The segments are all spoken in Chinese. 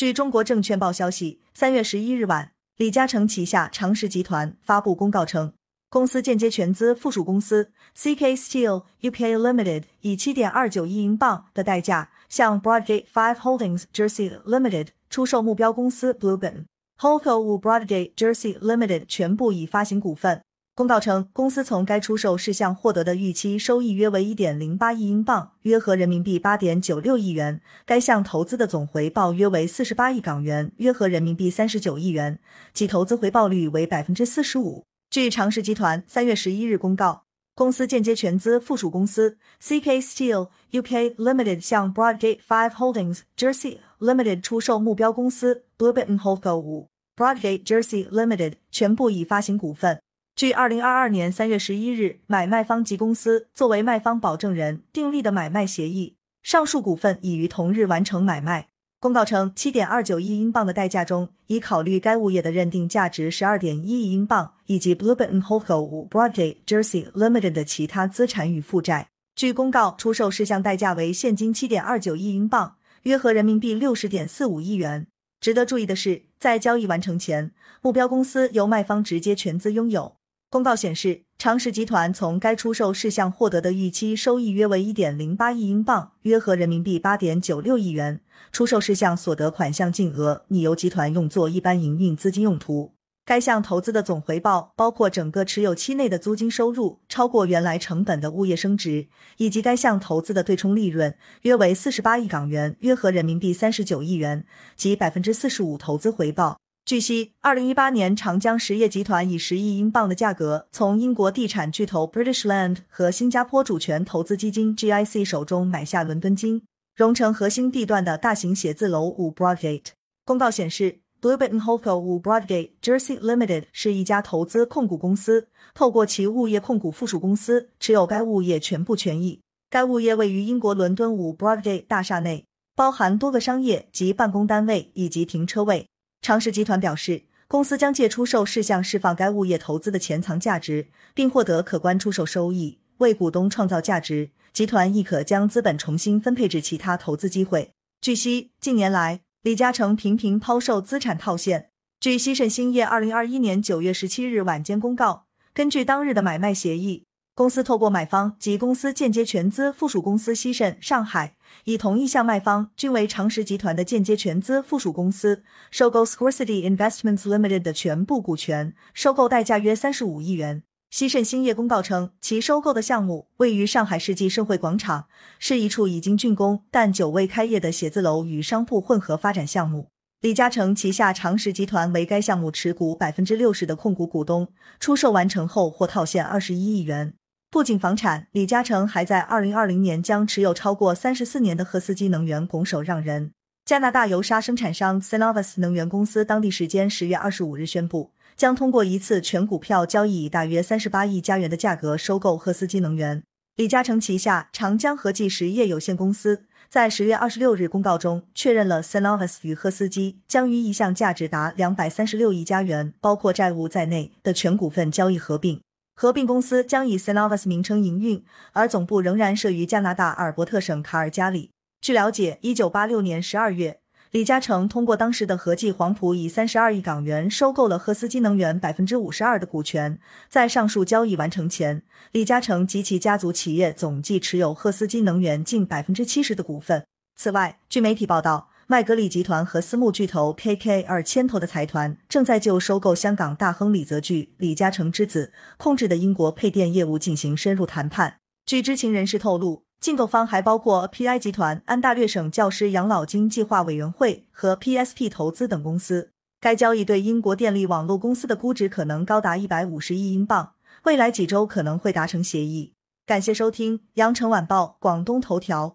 据中国证券报消息，三月十一日晚，李嘉诚旗下长实集团发布公告称，公司间接全资附属公司 CK Steel UK Limited 以七点二九亿英镑的代价向 Broadgate Five Holdings Jersey Limited 出售目标公司 Bluebin Holdco 五 Broadgate Jersey Limited 全部已发行股份。公告称，公司从该出售事项获得的预期收益约为一点零八亿英镑，约合人民币八点九六亿元。该项投资的总回报约为四十八亿港元，约合人民币三十九亿元，其投资回报率为百分之四十五。据长实集团三月十一日公告，公司间接全资附属公司 CK Steel UK Limited 向 Broadgate Five Holdings Jersey Limited 出售目标公司 Bluebin Holdco 五 Broadgate Jersey Limited 全部已发行股份。据二零二二年三月十一日买卖方及公司作为卖方保证人订立的买卖协议，上述股份已于同日完成买卖。公告称，七点二九亿英镑的代价中，已考虑该物业的认定价值十二点一亿英镑，以及 Bluebin Holdco 五 Broadgate Jersey Limited 的其他资产与负债。据公告，出售事项代价为现金七点二九亿英镑，约合人民币六十点四五亿元。值得注意的是，在交易完成前，目标公司由卖方直接全资拥有。公告显示，长实集团从该出售事项获得的预期收益约为一点零八亿英镑，约合人民币八点九六亿元。出售事项所得款项净额拟由集团用作一般营运资金用途。该项投资的总回报包括整个持有期内的租金收入超过原来成本的物业升值，以及该项投资的对冲利润约为四十八亿港元，约合人民币三十九亿元，即百分之四十五投资回报。据悉，二零一八年，长江实业集团以十亿英镑的价格从英国地产巨头 British Land 和新加坡主权投资基金 GIC 手中买下伦敦金融城核心地段的大型写字楼五 Broadgate。公告显示 b l u e b i t and Holdco 五 Broadgate Jersey Limited 是一家投资控股公司，透过其物业控股附属公司持有该物业全部权益。该物业位于英国伦敦五 Broadgate 大厦内，包含多个商业及办公单位以及停车位。长实集团表示，公司将借出售事项释放该物业投资的潜藏价值，并获得可观出售收益，为股东创造价值。集团亦可将资本重新分配至其他投资机会。据悉，近年来李嘉诚频频抛售资产套现。据西盛兴业二零二一年九月十七日晚间公告，根据当日的买卖协议。公司透过买方及公司间接全资附属公司西盛上海，以同一向卖方均为长实集团的间接全资附属公司收购 Squaresity Investments Limited 的全部股权，收购代价约三十五亿元。西盛兴业公告称，其收购的项目位于上海世纪盛会广场，是一处已经竣工但久未开业的写字楼与商铺混合发展项目。李嘉诚旗下长实集团为该项目持股百分之六十的控股股东，出售完成后或套现二十一亿元。不仅房产，李嘉诚还在二零二零年将持有超过三十四年的赫斯基能源拱手让人。加拿大油砂生产商 Cenovus 能源公司当地时间十月二十五日宣布，将通过一次全股票交易，以大约三十八亿加元的价格收购赫斯基能源。李嘉诚旗下长江和记实业有限公司在十月二十六日公告中确认了 Cenovus 与赫斯基将于一项价值达两百三十六亿加元，包括债务在内的全股份交易合并。合并公司将以 Cenovus 名称营运，而总部仍然设于加拿大阿尔伯特省卡尔加里。据了解，一九八六年十二月，李嘉诚通过当时的合记黄埔以三十二亿港元收购了赫斯基能源百分之五十二的股权。在上述交易完成前，李嘉诚及其家族企业总计持有赫斯基能源近百分之七十的股份。此外，据媒体报道。麦格理集团和私募巨头 KKR 牵头的财团正在就收购香港大亨李泽钜、李嘉诚之子控制的英国配电业务进行深入谈判。据知情人士透露，竞购方还包括 PI 集团、安大略省教师养老金计划委员会和 PSP 投资等公司。该交易对英国电力网络公司的估值可能高达一百五十亿英镑，未来几周可能会达成协议。感谢收听《羊城晚报广东头条》，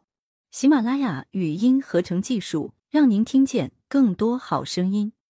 喜马拉雅语音合成技术。让您听见更多好声音。